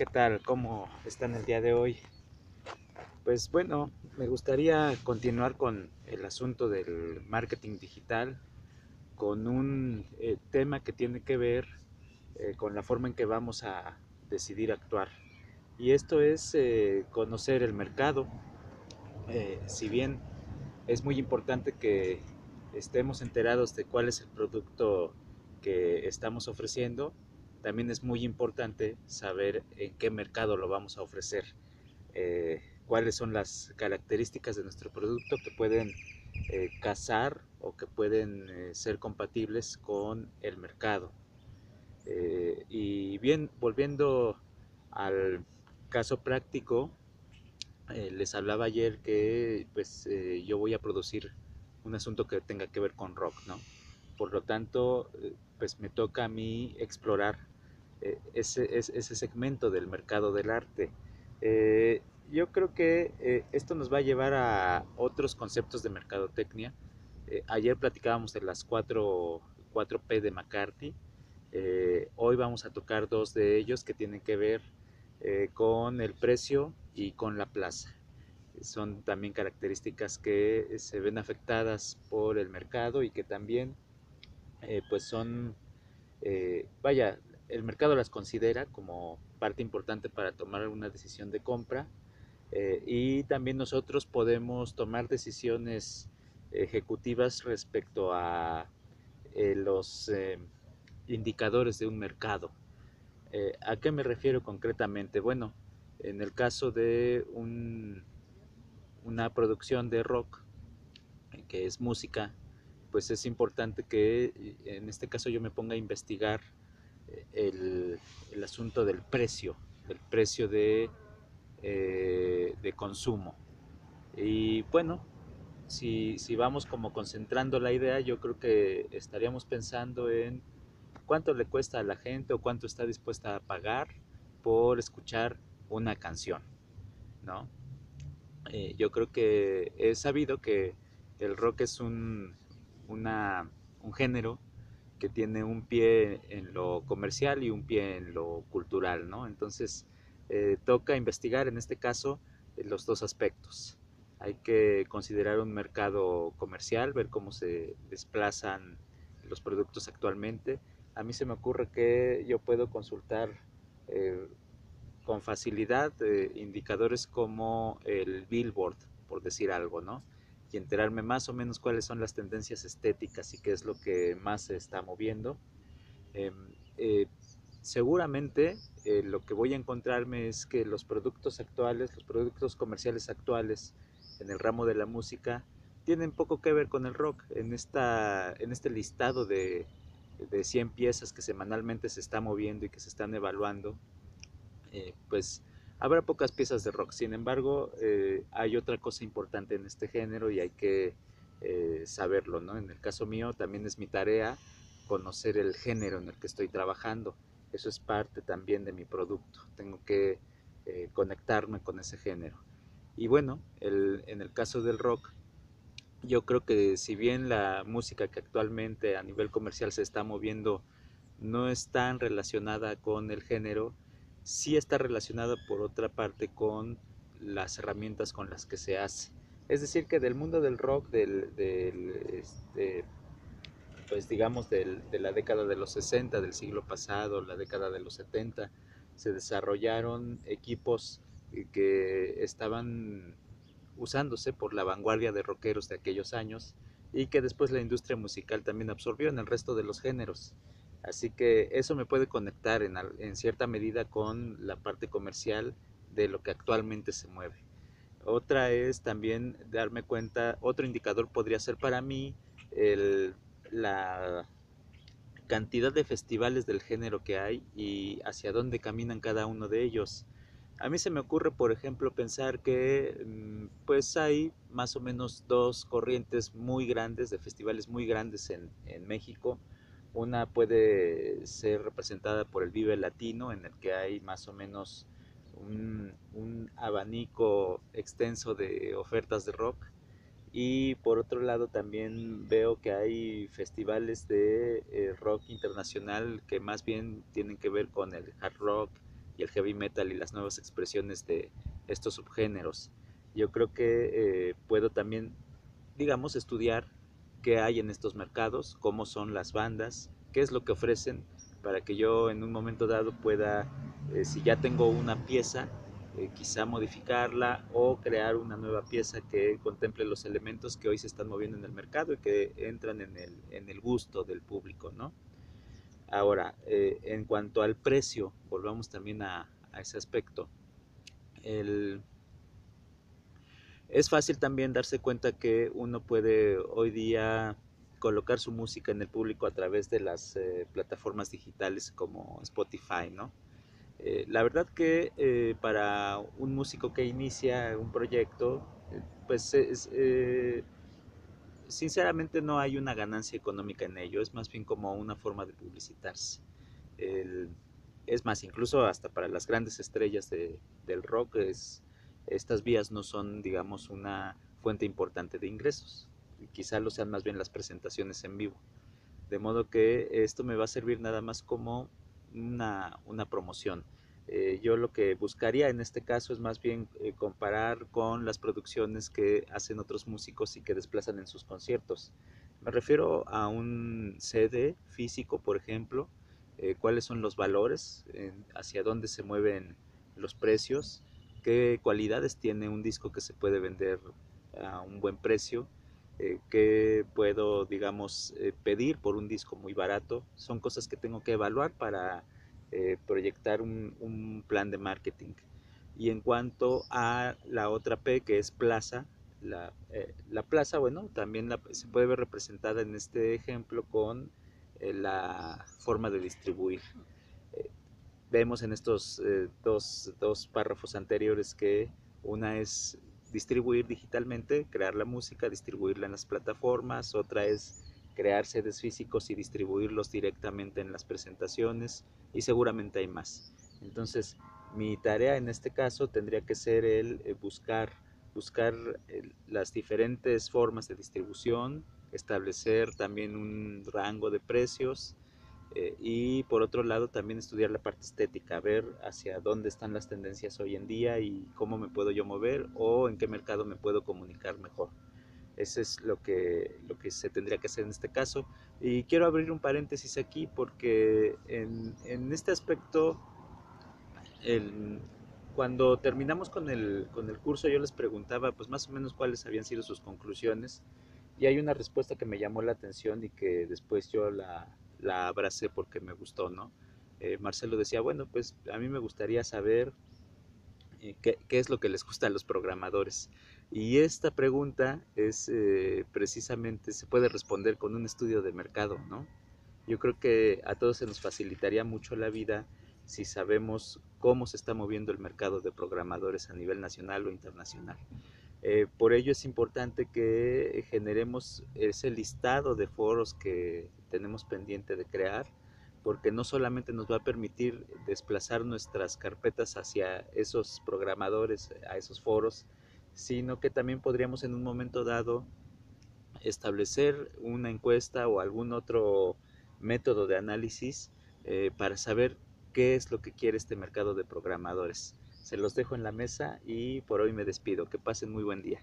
¿qué tal? ¿Cómo están el día de hoy? Pues bueno, me gustaría continuar con el asunto del marketing digital, con un eh, tema que tiene que ver eh, con la forma en que vamos a decidir actuar. Y esto es eh, conocer el mercado. si bien es muy importante que estemos enterados de cuál es el producto que estamos ofreciendo, también es muy importante saber en qué mercado lo vamos a ofrecer, eh, cuáles son las características de nuestro producto que pueden eh, casar o que pueden eh, ser compatibles con el mercado. y bien, volviendo al caso práctico, les hablaba ayer que pues yo voy a producir un asunto que tenga que ver con rock, ¿no? Por lo tanto, pues me toca a mí explorar eh, ese, ese, segmento del mercado del arte. Eh, yo creo que eh, esto nos va a llevar a otros conceptos de mercadotecnia. ayer platicábamos de las 4, 4P de McCarthy. hoy vamos a tocar dos de ellos que tienen que ver con el precio y con la plaza. Son también características que se ven afectadas por el mercado y que también pues son, vaya, el mercado las considera como parte importante para tomar una decisión de compra eh, y también nosotros podemos tomar decisiones ejecutivas respecto a eh, los eh, indicadores de un mercado. ¿A qué me refiero concretamente? Bueno, en el caso de una producción de rock, que es música, pues es importante que en este caso yo me ponga a investigar el, asunto del precio, del precio de, eh, de consumo. Y bueno, si, si, vamos como concentrando la idea, yo creo que estaríamos pensando en cuánto le cuesta a la gente o cuánto está dispuesta a pagar por escuchar una canción, ¿no? Eh, yo creo que he sabido que el rock es un, una, un género que tiene un pie en lo comercial y un pie en lo cultural, ¿no? Entonces, eh, toca investigar en este caso eh, los dos aspectos. Hay que considerar un mercado comercial, ver cómo se desplazan los productos actualmente. A mí se me ocurre que yo puedo consultar eh, con facilidad indicadores como el billboard, por decir algo, ¿no? Y enterarme más o menos cuáles son las tendencias estéticas y qué es lo que más se está moviendo. Em, eh, seguramente eh, lo que voy a encontrarme es que los productos actuales, los productos comerciales actuales en el ramo de la música, tienen poco que ver con el rock. En, esta, en este listado de, de 100 piezas que semanalmente se está moviendo y que se están evaluando, eh, pues Habrá pocas piezas de rock, sin embargo, eh, hay otra cosa importante en este género y hay que eh, saberlo, ¿no? En el caso mío también es mi tarea conocer el género en el que estoy trabajando. Eso es parte también de mi producto. Tengo que eh, conectarme con ese género. Y bueno, en el caso del rock, yo creo que si bien la música que actualmente a nivel comercial se está moviendo no es tan relacionada con el género, sí está relacionado por otra parte con las herramientas con las que se hace. Es decir, que del mundo del rock, del, este, pues digamos de la década de los 60 del siglo pasado, la década de los 70, se desarrollaron equipos que estaban usándose por la vanguardia de rockeros de aquellos años y que después la industria musical también absorbió en el resto de los géneros. Así que eso me puede conectar en, cierta medida con la parte comercial de lo que actualmente se mueve. Otra es también darme cuenta, otro indicador podría ser para mí la cantidad de festivales del género que hay y hacia dónde caminan cada uno de ellos. A mí se me ocurre, por ejemplo, pensar que mm, pues hay más o menos dos corrientes muy grandes de festivales muy grandes en México una puede ser representada por el Vive Latino, en el que hay más o menos un, abanico extenso de ofertas de rock. Y por otro lado también veo que hay festivales de eh, rock internacional que más bien tienen que ver con el hard rock y el heavy metal y las nuevas expresiones de estos subgéneros. Yo creo que eh, puedo también, digamos, estudiar qué hay en estos mercados, cómo son las bandas, qué es lo que ofrecen para que yo en un momento dado pueda, eh, si ya tengo una pieza, eh, quizá modificarla o crear una nueva pieza que contemple los elementos que hoy se están moviendo en el mercado y que entran en el, en el gusto del público, ¿no? Ahora, eh, en cuanto al precio, volvamos también a, a ese aspecto. El, es fácil también darse cuenta que uno puede hoy día colocar su música en el público a través de las eh, plataformas digitales como Spotify, ¿no? Eh, la verdad que eh, para un músico que inicia un proyecto, pues sinceramente no hay una ganancia económica en ello, es más bien como una forma de publicitarse. es más, incluso hasta para las grandes estrellas del rock, es, estas vías no son, digamos, una fuente importante de ingresos quizá lo sean más bien las presentaciones en vivo. De modo que esto me va a servir nada más como una, promoción. Eh, yo lo que buscaría en este caso es más bien eh, comparar con las producciones que hacen otros músicos y que desplazan en sus conciertos. Me refiero a un CD físico, por ejemplo, eh, cuáles son los valores, hacia dónde se mueven los precios, qué cualidades tiene un disco que se puede vender a un buen precio, eh, qué puedo, digamos, eh, pedir por un disco muy barato. Son cosas que tengo que evaluar para eh, proyectar un, plan de marketing. Y en cuanto a la otra P, que es plaza, la, plaza, bueno, también se puede ver representada en este ejemplo con la forma de distribuir. Vemos en estos dos, dos párrafos anteriores que una es distribuir digitalmente, crear la música, distribuirla en las plataformas, otra es crear sedes físicos y distribuirlos directamente en las presentaciones y seguramente hay más. Entonces, mi tarea en este caso tendría que ser el eh, buscar, buscar las diferentes formas de distribución, establecer también un rango de precios, eh, y por otro lado también estudiar la parte estética, ver hacia dónde están las tendencias hoy en día y cómo me puedo yo mover o en qué mercado me puedo comunicar mejor. Eso es lo que, lo que se tendría que hacer en este caso. Y quiero abrir un paréntesis aquí porque en, en este aspecto, cuando terminamos con el, con el curso yo les preguntaba pues más o menos cuáles habían sido sus conclusiones y hay una respuesta que me llamó la atención y que después yo la, la abracé porque me gustó, ¿no? Eh, Marcelo decía, bueno, pues a mí me gustaría saber eh, qué, es lo que les gusta a los programadores. Y esta pregunta es eh, precisamente, se puede responder con un estudio de mercado, ¿no? Yo creo que a todos se nos facilitaría mucho la vida si sabemos cómo se está moviendo el mercado de programadores a nivel nacional o internacional. Por ello es importante que generemos ese listado de foros que tenemos pendiente de crear, porque no solamente nos va a permitir desplazar nuestras carpetas hacia esos programadores, a esos foros, sino que también podríamos en un momento dado establecer una encuesta o algún otro método de análisis eh, para saber qué es lo que quiere este mercado de programadores. Se los dejo en la mesa y por hoy me despido. Que pasen muy buen día.